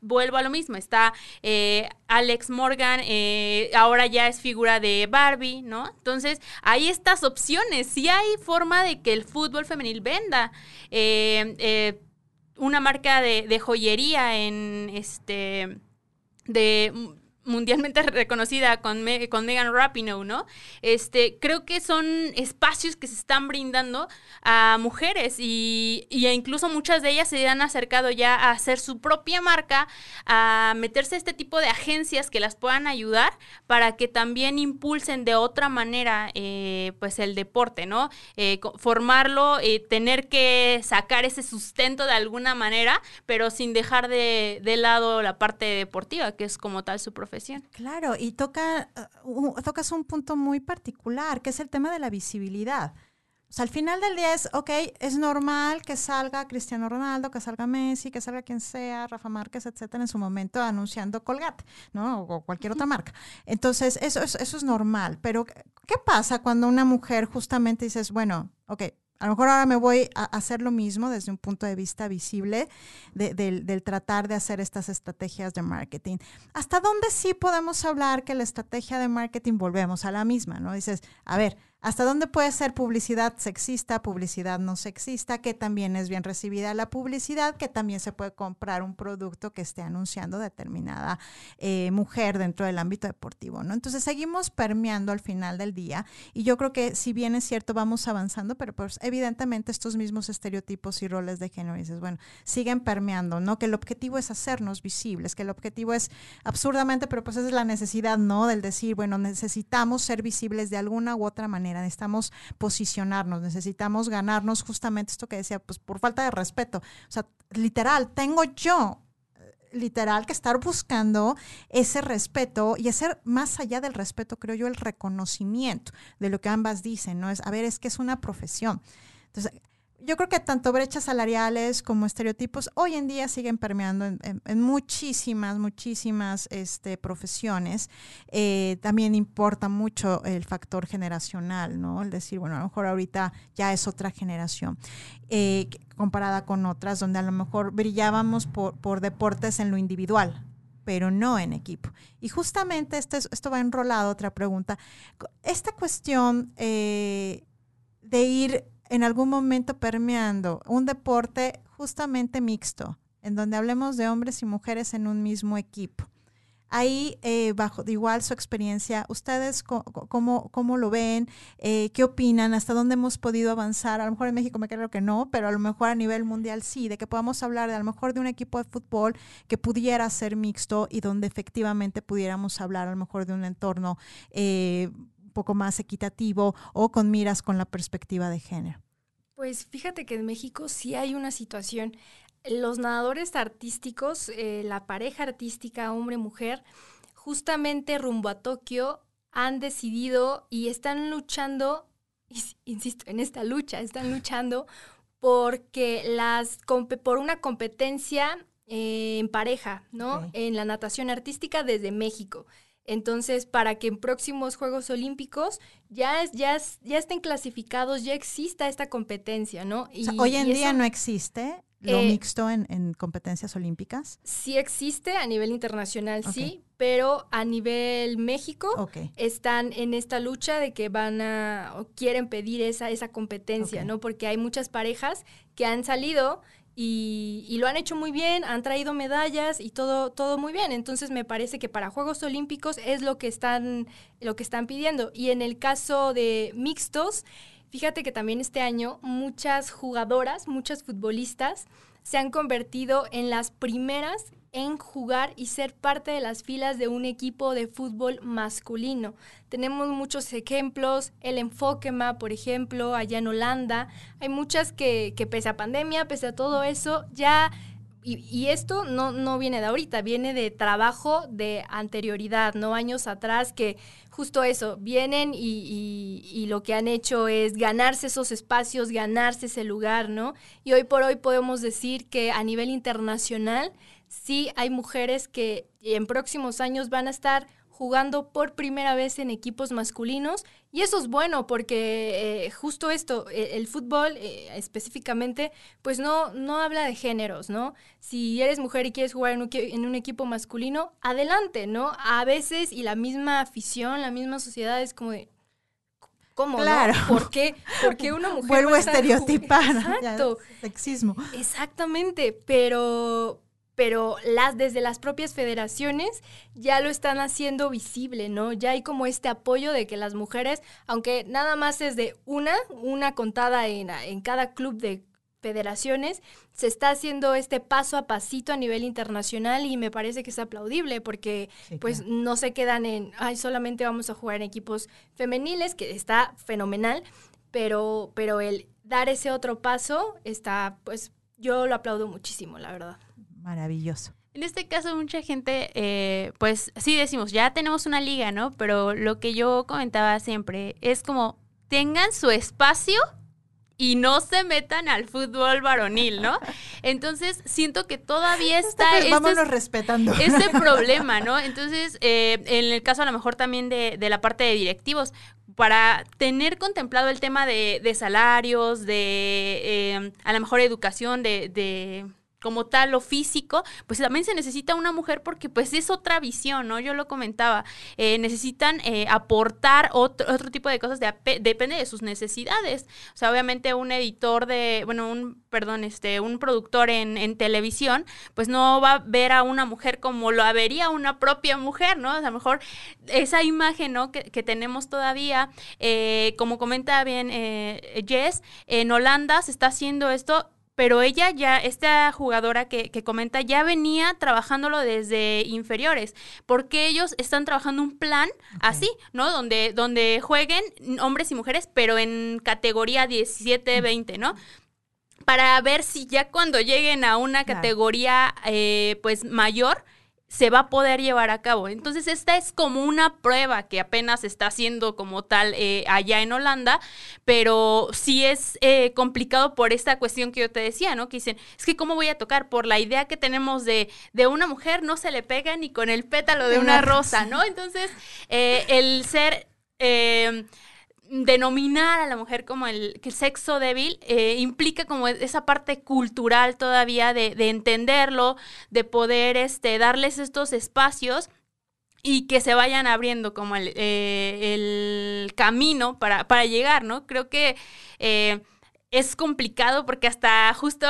vuelvo a lo mismo, está eh, Alex Morgan, eh, ahora ya es figura de Barbie, ¿no? Entonces, hay estas opciones, sí hay forma de que el fútbol femenil venda. Eh, una marca de, de joyería en este de mundialmente reconocida con, con Megan Rapinoe, ¿no? Este, creo que son espacios que se están brindando a mujeres y, y incluso muchas de ellas se han acercado ya a hacer su propia marca, a meterse a este tipo de agencias que las puedan ayudar para que también impulsen de otra manera eh, pues el deporte, ¿no? Eh, formarlo, eh, tener que sacar ese sustento de alguna manera, pero sin dejar de, de lado la parte deportiva, que es como tal su profesión. Claro, y toca, uh, tocas un punto muy particular, que es el tema de la visibilidad. O sea, al final del día es, ok, es normal que salga Cristiano Ronaldo, que salga Messi, que salga quien sea, Rafa Márquez, etcétera, en su momento anunciando Colgate, ¿no? O cualquier otra marca. Entonces, eso, eso, eso es normal. Pero, ¿qué pasa cuando una mujer justamente dices, bueno, ok, a lo mejor ahora me voy a hacer lo mismo desde un punto de vista visible del tratar de hacer estas estrategias de marketing. ¿Hasta dónde sí podemos hablar que la estrategia de marketing volvemos a la misma? ¿no? Dices, a ver, ¿Hasta dónde puede ser publicidad sexista, publicidad no sexista, que también es bien recibida la publicidad, que también se puede comprar un producto que esté anunciando determinada eh, mujer dentro del ámbito deportivo? ¿no? Entonces seguimos permeando al final del día y yo creo que si bien es cierto vamos avanzando, pero pues evidentemente estos mismos estereotipos y roles de género, dices, bueno, siguen permeando, ¿no? Que el objetivo es hacernos visibles, que el objetivo es absurdamente, pero pues esa es la necesidad, ¿no? Del decir, bueno, necesitamos ser visibles de alguna u otra manera necesitamos posicionarnos, necesitamos ganarnos justamente esto que decía, pues por falta de respeto. O sea, literal, tengo yo literal que estar buscando ese respeto y hacer más allá del respeto, creo yo, el reconocimiento de lo que ambas dicen, ¿no? Es, a ver, es que es una profesión. Entonces, yo creo que tanto brechas salariales como estereotipos hoy en día siguen permeando en, muchísimas, muchísimas este, profesiones. Eh, también importa mucho el factor generacional, ¿no? El decir, bueno, a lo mejor ahorita ya es otra generación eh, comparada con otras, donde a lo mejor brillábamos por, por deportes en lo individual, pero no en equipo. Y justamente esto, esto va enrolado, otra pregunta. Esta cuestión eh, de ir en algún momento permeando un deporte justamente mixto, en donde hablemos de hombres y mujeres en un mismo equipo. Ahí, eh, bajo igual su experiencia, ¿ustedes cómo, cómo lo ven? Eh, ¿Qué opinan? ¿Hasta dónde hemos podido avanzar? A lo mejor en México me creo que no, pero a lo mejor a nivel mundial sí, de que podamos hablar de a lo mejor de un equipo de fútbol que pudiera ser mixto y donde efectivamente pudiéramos hablar a lo mejor de un entorno eh, poco más equitativo o con miras con la perspectiva de género? Pues fíjate que en México sí hay una situación. Los nadadores artísticos, eh, la pareja artística hombre-mujer, justamente rumbo a Tokio han decidido y están luchando, insisto, en esta lucha, están luchando porque las por una competencia eh, en pareja, ¿no? En la natación artística desde México. Entonces, para que en próximos Juegos Olímpicos ya, es, ya, ya estén clasificados, ya exista esta competencia, ¿no? Y, hoy en día no existe lo eh, mixto en, competencias olímpicas. Sí existe a nivel internacional, sí, pero a nivel México están en esta lucha de que van a o quieren pedir esa, esa competencia, ¿no? Porque hay muchas parejas que han salido y, lo han hecho muy bien, han traído medallas y todo, todo muy bien. Entonces me parece que para Juegos Olímpicos es lo que están, lo que están pidiendo. Y en el caso de mixtos, fíjate que también este año muchas jugadoras, muchas futbolistas se han convertido en las primeras en jugar y ser parte de las filas de un equipo de fútbol masculino. Tenemos muchos ejemplos, el Enfokema, por ejemplo, allá en Holanda. Hay muchas que, que pese a pandemia, pese a todo eso, ya y, esto no, no, viene de ahorita, viene de trabajo de anterioridad, ¿no? Años atrás que justo eso, vienen y, y, lo que han hecho es ganarse esos espacios, ganarse ese lugar, ¿no? Y hoy por hoy podemos decir que a nivel internacional sí hay mujeres que en próximos años van a estar jugando por primera vez en equipos masculinos y eso es bueno porque eh, justo esto, e, el, fútbol eh, específicamente, pues no, no habla de géneros, ¿no? Si eres mujer y quieres jugar en un, en un, equipo masculino, adelante, ¿no? A veces y la misma afición, la misma sociedad es como de, ¿cómo? Claro. ¿no? ¿Por qué? Porque una mujer. Vuelvo a estereotipar. ya, Exacto. Sexismo. Exactamente, pero, pero las, desde las propias federaciones ya lo están haciendo visible, ¿no? Ya hay como este apoyo de que las mujeres, aunque nada más es de una, una contada en, en cada club de federaciones, se está haciendo este paso a pasito a nivel internacional y me parece que es aplaudible porque Sí, pues claro. no se quedan en, ay, solamente vamos a jugar en equipos femeniles, que está fenomenal, pero, pero el dar ese otro paso está, pues yo lo aplaudo muchísimo, la verdad. Maravilloso. En este caso, mucha gente, eh, pues sí decimos, ya tenemos una liga, ¿no? Pero lo que yo comentaba siempre es como, tengan su espacio y no se metan al fútbol varonil, ¿no? Entonces, siento que todavía está... Este vámonos respetando. ese problema, ¿no? Entonces, eh, en el caso a lo mejor también de, de la parte de directivos, para tener contemplado el tema de, de salarios, de eh, a lo mejor educación, de, de como tal lo físico, pues también se necesita una mujer porque pues es otra visión, ¿no? Yo lo comentaba, eh, necesitan eh, aportar otro, otro tipo de cosas, depende de sus necesidades. O sea, obviamente un editor de, bueno, un, perdón, este, un productor en, en televisión, pues no va a ver a una mujer como lo vería una propia mujer, ¿no? O sea, a lo mejor esa imagen, ¿no? Que, que tenemos todavía, eh, como comenta bien eh, Jess, en Holanda se está haciendo esto pero ella ya, esta jugadora que, que comenta, ya venía trabajándolo desde inferiores, porque ellos están trabajando un plan así, ¿no? Donde, donde jueguen hombres y mujeres, pero en categoría 17, 20, ¿no? Para ver si ya cuando lleguen a una categoría eh, pues mayor, se va a poder llevar a cabo. Entonces, esta es como una prueba que apenas está haciendo como tal eh, allá en Holanda, pero sí es eh, complicado por esta cuestión que yo te decía, ¿no? Que dicen, es que cómo voy a tocar por la idea que tenemos de, de una mujer no se le pega ni con el pétalo de De una una rosa, ¿no? Entonces, eh, el ser... denominar a la mujer como el, sexo débil eh, implica como esa parte cultural todavía de, de entenderlo, de poder este, darles estos espacios y que se vayan abriendo como el, eh, camino para, para llegar, ¿no? Creo que eh, es complicado porque hasta justo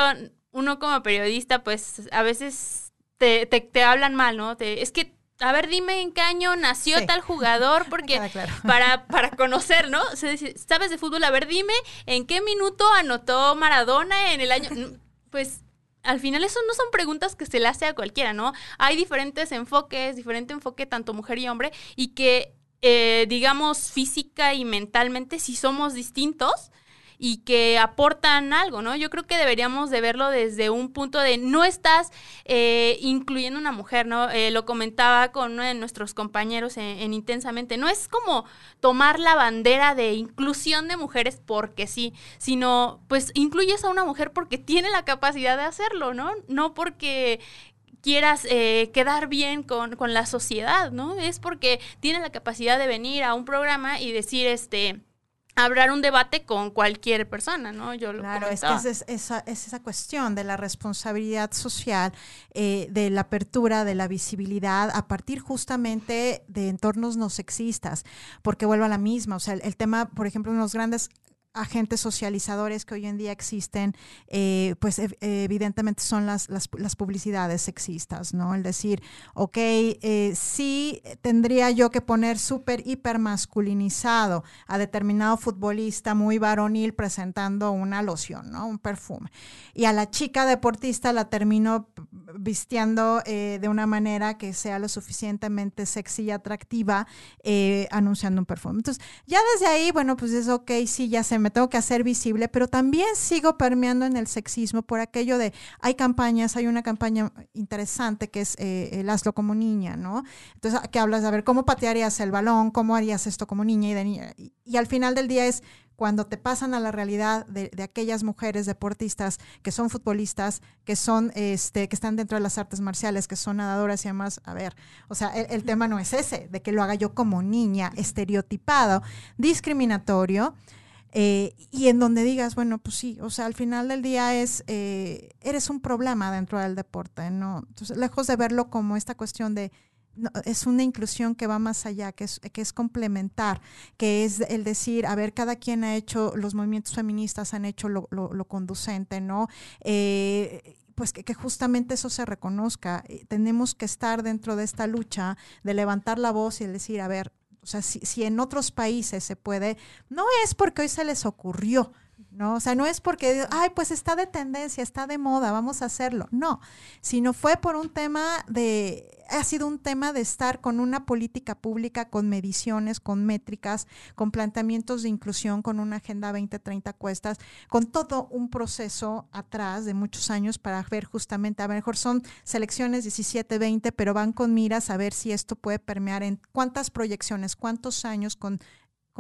uno como periodista, pues a veces te, te, te hablan mal, ¿no? Te- es que, a ver, dime en qué año nació Sí. tal jugador, porque claro. para, para conocer, ¿no? Sea, si ¿Sabes de fútbol? A ver, dime en qué minuto anotó Maradona en el año. Pues al final eso no son preguntas que se le hace a cualquiera, ¿no? Hay diferentes enfoques, diferente enfoque tanto mujer y hombre, y que, eh, digamos, física y mentalmente sí somos distintos y que aportan algo, ¿no? Yo creo que deberíamos de verlo desde un punto de no estás eh, incluyendo una mujer, ¿no? Eh, lo comentaba con uno de nuestros compañeros en, en Intensamente, no es como tomar la bandera de inclusión de mujeres porque sí, sino pues incluyes a una mujer porque tiene la capacidad de hacerlo, ¿no? No porque quieras eh, quedar bien con, con la sociedad, ¿no? Es porque tiene la capacidad de venir a un programa y decir, este, hablar un debate con cualquier persona, ¿no? Yo lo Claro, es que es, es- esa, es esa cuestión de la responsabilidad social, eh, de la apertura, de la visibilidad, a partir justamente de entornos no sexistas, porque vuelvo a la misma, o sea, el, el tema, por ejemplo, unos grandes agentes socializadores que hoy en día existen, eh, pues ev- evidentemente son las, las, las publicidades sexistas, ¿no? El decir, ok, eh, sí tendría yo que poner súper, hiper masculinizado a determinado futbolista muy varonil presentando una loción, ¿no? Un perfume. Y a la chica deportista la termino vistiendo eh, de una manera que sea lo suficientemente sexy y atractiva eh, anunciando un perfume. Entonces, ya desde ahí, bueno, pues es ok, sí, ya sé, me tengo que hacer visible, pero también sigo permeando en el sexismo por aquello de, hay campañas, hay una campaña interesante que es eh, el hazlo como niña, ¿no? Entonces, que hablas de, ver, ¿cómo patearías el balón? ¿Cómo harías esto como niña y de niña? Y, al final del día es cuando te pasan a la realidad de, aquellas mujeres deportistas que son futbolistas, que son, este, que están dentro de las artes marciales, que son nadadoras y demás, a ver, o sea, el tema no es ese, de que lo haga yo como niña, estereotipado, discriminatorio, eh, y en donde digas, bueno, pues sí, o sea, al final del día es, eh, eres un problema dentro del deporte, ¿no? Entonces, lejos de verlo como esta cuestión de, es una inclusión que va más allá, que es, que es complementar, que es el decir, a ver, cada quien ha hecho, los movimientos feministas han hecho lo, lo, conducente, ¿no? Eh, pues que, justamente eso se reconozca. Eh, tenemos que estar dentro de esta lucha de levantar la voz y decir, a ver, o sea, si, si en otros países se puede, no es porque hoy se les ocurrió, ¿no? O sea, no es porque, ay, pues está de tendencia, está de moda, vamos a hacerlo. No, sino fue por un tema de, ha sido un tema de estar con una política pública, con mediciones, con métricas, con planteamientos de inclusión, con una Agenda 2030 cuestas, con todo un proceso atrás de muchos años para ver justamente, a lo mejor son selecciones 17, 20, pero van con miras a ver si esto puede permear en cuántas proyecciones, cuántos años con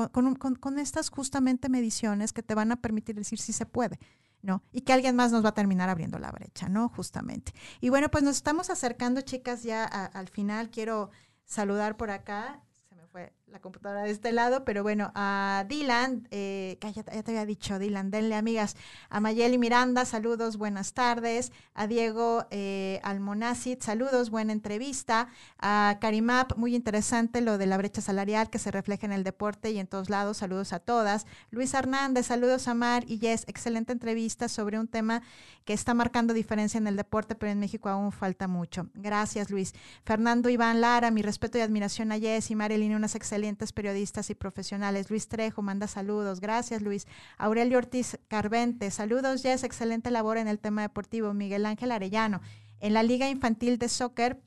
con, con, estas justamente mediciones que te van a permitir decir si se puede. ¿no? Y que alguien más nos va a terminar abriendo la brecha, ¿no? Justamente. Y bueno, pues nos estamos acercando, chicas, ya al final. Quiero saludar por acá fue la computadora de este lado, pero bueno, a Dylan, eh, ya, te había dicho, Dylan, denle amigas, a Mayeli Miranda, saludos, buenas tardes, a Diego eh, Almonacid, saludos, buena entrevista, a Karimap, muy interesante lo de la brecha salarial que se refleja en el deporte y en todos lados, saludos a todas, Luis Hernández, saludos a Mar y Jess, excelente entrevista sobre un tema que está marcando diferencia en el deporte, pero en México aún falta mucho. Gracias, Luis. Fernando Iván Lara, mi respeto y admiración a Jess y Marilyn unas excelentes periodistas y profesionales. Luis Trejo manda saludos. Gracias, Luis. Aurelio Ortiz Carvente, saludos, Jess. Excelente labor en el tema deportivo. Miguel Ángel Arellano. En la Liga Infantil de Soccer,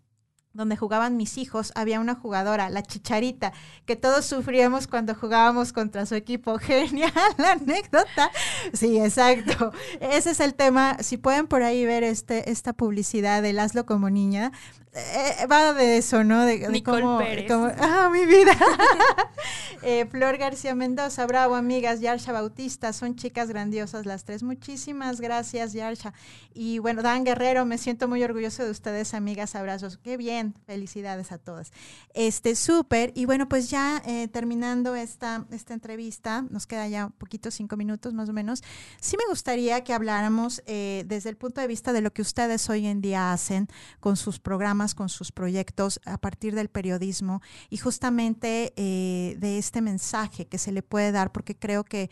donde jugaban mis hijos, había una jugadora, la Chicharita, que todos sufríamos cuando jugábamos contra su equipo. Genial la anécdota. Sí, exacto. Ese es el tema. Si pueden por ahí ver este, esta publicidad de Hazlo como niña, eh, va de eso, ¿no? De, cómo, Pérez. ah, mi vida. Eh, Flor García Mendoza, bravo, amigas. Yarsha Bautista, son chicas grandiosas las tres. Muchísimas gracias, Yarsha. Y bueno, Dan Guerrero, me siento muy orgulloso de ustedes, amigas. Abrazos. Qué bien. Felicidades a todas. Este, súper. Y bueno, pues ya eh, terminando esta, esta entrevista, nos queda ya un poquito, cinco minutos más o menos. Sí me gustaría que habláramos desde el punto de vista de lo que ustedes hoy en día hacen con sus programas con sus proyectos a partir del periodismo y justamente eh, de este mensaje que se le puede dar, porque creo que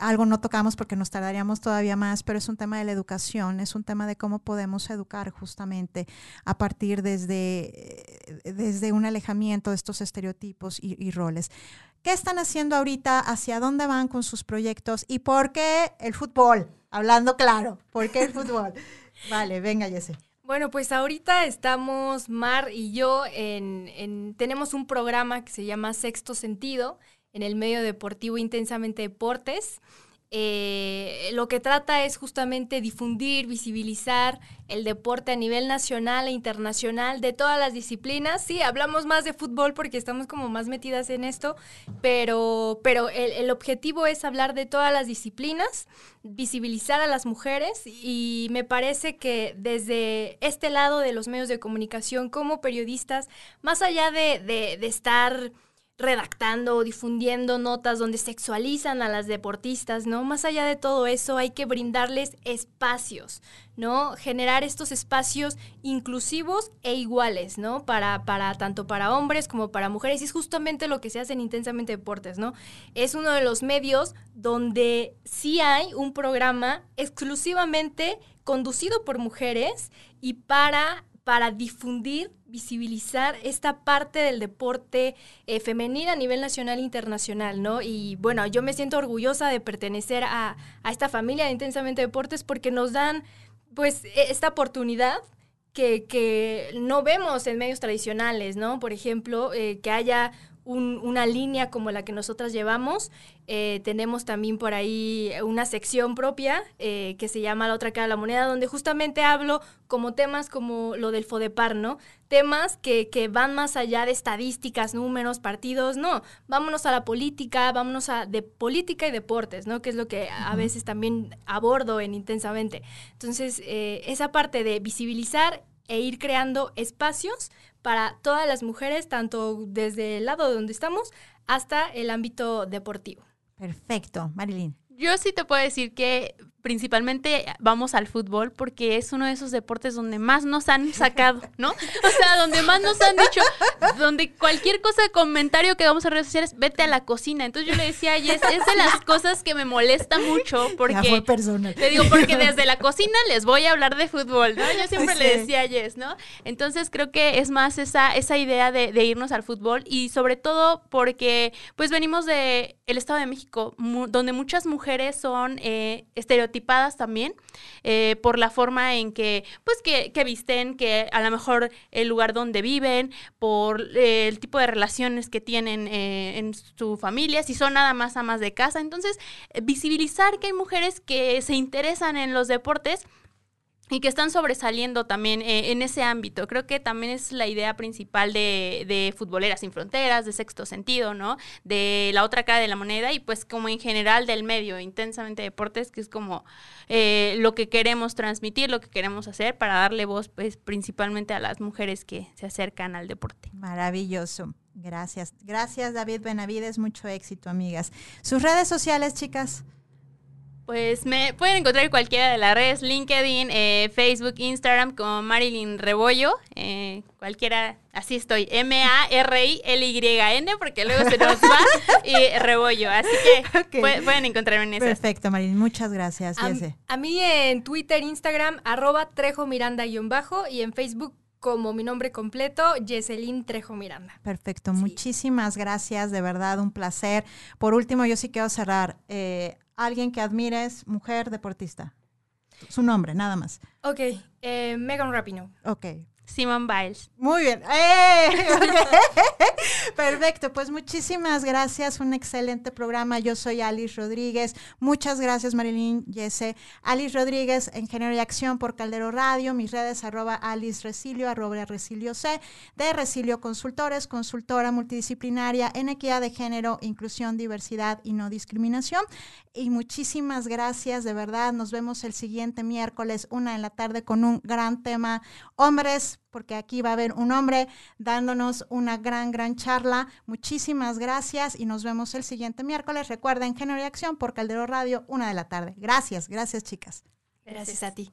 algo no tocamos porque nos tardaríamos todavía más, pero es un tema de la educación, es un tema de cómo podemos educar justamente a partir desde, eh, desde un alejamiento de estos estereotipos y, y roles. ¿Qué están haciendo ahorita? ¿Hacia dónde van con sus proyectos? ¿Y por qué el fútbol? Hablando claro, ¿por qué el fútbol? Vale, venga, Jesse. Bueno, pues ahorita estamos Mar y yo en, tenemos un programa que se llama Sexto Sentido en el medio deportivo Intensamente Deportes. Eh, lo que trata es justamente difundir, visibilizar el deporte a nivel nacional e internacional de todas las disciplinas. Sí, hablamos más de fútbol porque estamos como más metidas en esto, pero, pero el, el objetivo es hablar de todas las disciplinas, visibilizar a las mujeres y me parece que desde este lado de los medios de comunicación como periodistas, más allá de, de, de estar redactando o difundiendo notas donde sexualizan a las deportistas, ¿no? Más allá de todo eso, hay que brindarles espacios, ¿no? Generar estos espacios inclusivos e iguales, ¿no? Para, para tanto para hombres como para mujeres. Y es justamente lo que se hace en Intensamente Deportes, ¿no? Es uno de los medios donde sí hay un programa exclusivamente conducido por mujeres y para para difundir, visibilizar esta parte del deporte eh, femenino a nivel nacional e internacional, ¿no? Y bueno, yo me siento orgullosa de pertenecer a, esta familia de Intensamente Deportes porque nos dan, pues, e, esta oportunidad que, no vemos en medios tradicionales, ¿no? Por ejemplo, eh, que haya una línea como la que nosotras llevamos. Eh, tenemos también por ahí una sección propia eh, que se llama La otra cara de la moneda, donde justamente hablo como temas como lo del FODEPAR, ¿no? Temas que, que, van más allá de estadísticas, números, partidos, no. Vámonos a la política, vámonos a de política y deportes, ¿no? Que es lo que a veces también abordo en intensamente. Entonces, eh, esa parte de visibilizar e ir creando espacios para todas las mujeres, tanto desde el lado donde estamos hasta el ámbito deportivo. Perfecto, Marilyn. Yo sí te puedo decir que principalmente vamos al fútbol porque es uno de esos deportes donde más nos han sacado, ¿no? O sea, donde más nos han dicho, donde cualquier cosa, comentario que vamos a redes sociales, vete a la cocina. Entonces yo le decía a Jess, es de las cosas que me molesta mucho porque... Ya fue personal. Le digo, porque desde la cocina les voy a hablar de fútbol, ¿no? Yo siempre le decía a Jess, ¿no? Entonces creo que es más esa, esa idea de, de irnos al fútbol y sobre todo porque pues venimos de el Estado de México, donde muchas mujeres son eh, estereotipadas también eh, por la forma en que, pues, que, que, visten, que a lo mejor el lugar donde viven, por eh, el tipo de relaciones que tienen en su familia, si son nada más amas de casa. Entonces, visibilizar que hay mujeres que se interesan en los deportes y que están sobresaliendo también eh, en ese ámbito. Creo que también es la idea principal de, de, Futboleras sin Fronteras, de Sexto Sentido, ¿no? De la otra cara de la moneda y pues como en general del medio, intensamente deportes, que es como eh, lo que queremos transmitir, lo que queremos hacer para darle voz pues principalmente a las mujeres que se acercan al deporte. Maravilloso. Gracias. Gracias David Benavides, mucho éxito amigas. Sus redes sociales, chicas. Pues me pueden encontrar en cualquiera de las redes, LinkedIn, eh, Facebook, Instagram, como Marilyn Rebollo, eh, cualquiera, así estoy, M-A-R-I-L-Y-N, porque luego se nos va, y Rebollo, así que pueden encontrarme en eso. Perfecto, Marilyn, muchas gracias. A, a mí en Twitter, Instagram, arroba Trejo Miranda-bajo, y en Facebook como mi nombre completo, Yeselin Trejo Miranda. Perfecto, muchísimas gracias, de verdad, un placer. Por último, yo sí quiero cerrar. Eh, alguien que admires, mujer deportista. Su nombre, nada más. Ok, eh, Megan Rapinoe. Ok, Simon Biles. Muy bien. ¡Eh! Perfecto, pues muchísimas gracias. Un excelente programa. Yo soy Alice Rodríguez. Muchas gracias, Marilyn Yese. Alice Rodríguez, Ingeniero de Acción por Caldero Radio. Mis redes arroba Alice Resilio, arroba Resilio C, de Resilio Consultores, consultora multidisciplinaria en equidad de género, inclusión, diversidad y no discriminación. Y muchísimas gracias, de verdad. Nos vemos el siguiente miércoles, una en la tarde, con un gran tema. Hombres, porque aquí va a haber un hombre dándonos una gran, gran charla. Muchísimas gracias y nos vemos el siguiente miércoles. Recuerden, Género y Acción por Caldero Radio, una de la tarde. Gracias, gracias chicas. Gracias a ti.